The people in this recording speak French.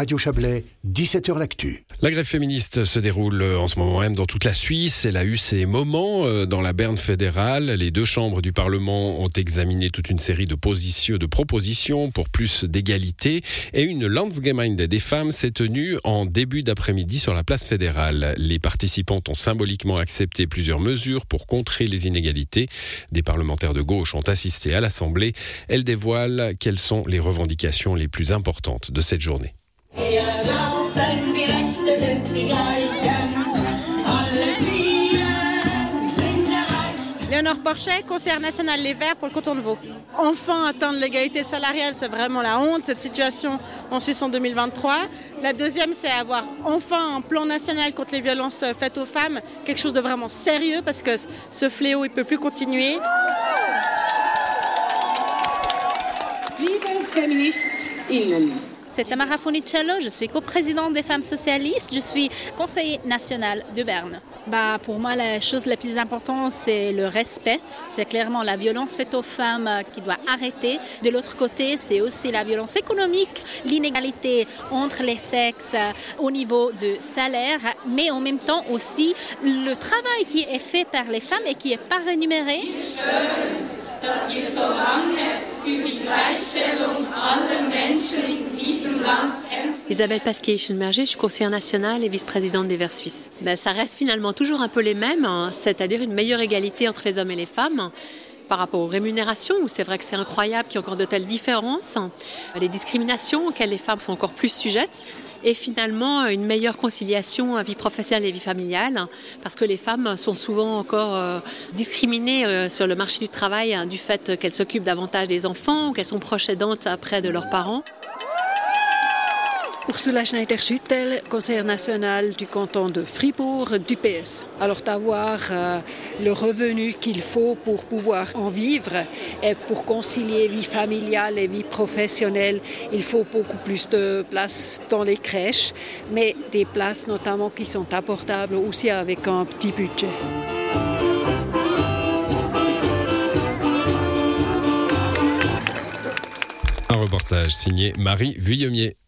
Radio Chablais, 17h L'Actu. La grève féministe se déroule en ce moment même dans toute la Suisse. Elle a eu ses moments euh, dans la Berne fédérale. Les deux chambres du Parlement ont examiné toute une série de positions, de propositions pour plus d'égalité. Et une Landsgemeinde des femmes s'est tenue en début d'après-midi sur la place fédérale. Les participants ont symboliquement accepté plusieurs mesures pour contrer les inégalités. Des parlementaires de gauche ont assisté à l'Assemblée. Elles dévoilent quelles sont les revendications les plus importantes de cette journée. Léonore Porchet, conseillère nationale Les Verts pour le canton de Vaud. Enfin atteindre l'égalité salariale, c'est vraiment la honte, cette situation en Suisse en 2023. La deuxième, c'est avoir enfin un plan national contre les violences faites aux femmes, quelque chose de vraiment sérieux parce que ce fléau, il ne peut plus continuer. Liebe Feministinnen, C'est Tamara Funicello, je suis coprésidente des femmes socialistes, je suis conseiller national de Berne. Bah, pour moi, la chose la plus importante, c'est le respect. C'est clairement la violence faite aux femmes euh, qui doit arrêter. De l'autre côté, c'est aussi la violence économique, l'inégalité entre les sexes euh, au niveau de salaire, mais en même temps aussi le travail qui est fait par les femmes et qui n'est pas rémunéré. Isabelle Pasquier-Schenberger, je suis conseillère nationale et vice-présidente des Verts suisses. Ben, ça reste finalement toujours un peu les mêmes, hein, c'est-à-dire une meilleure égalité entre les hommes et les femmes par rapport aux rémunérations, où c'est vrai que c'est incroyable qu'il y ait encore de telles différences, les discriminations auxquelles les femmes sont encore plus sujettes, et finalement une meilleure conciliation vie professionnelle et vie familiale, parce que les femmes sont souvent encore euh, discriminées euh, sur le marché du travail hein, du fait qu'elles s'occupent davantage des enfants, qu'elles sont proches aidantes après de leurs parents. Ursula Schneider-Schüttel, conseillère nationale du canton de Fribourg du PS. Alors d'avoir euh, le revenu qu'il faut pour pouvoir en vivre et pour concilier vie familiale et vie professionnelle, il faut beaucoup plus de places dans les crèches, mais des places notamment qui sont abordables aussi avec un petit budget. Un reportage signé Marie Vuillemier.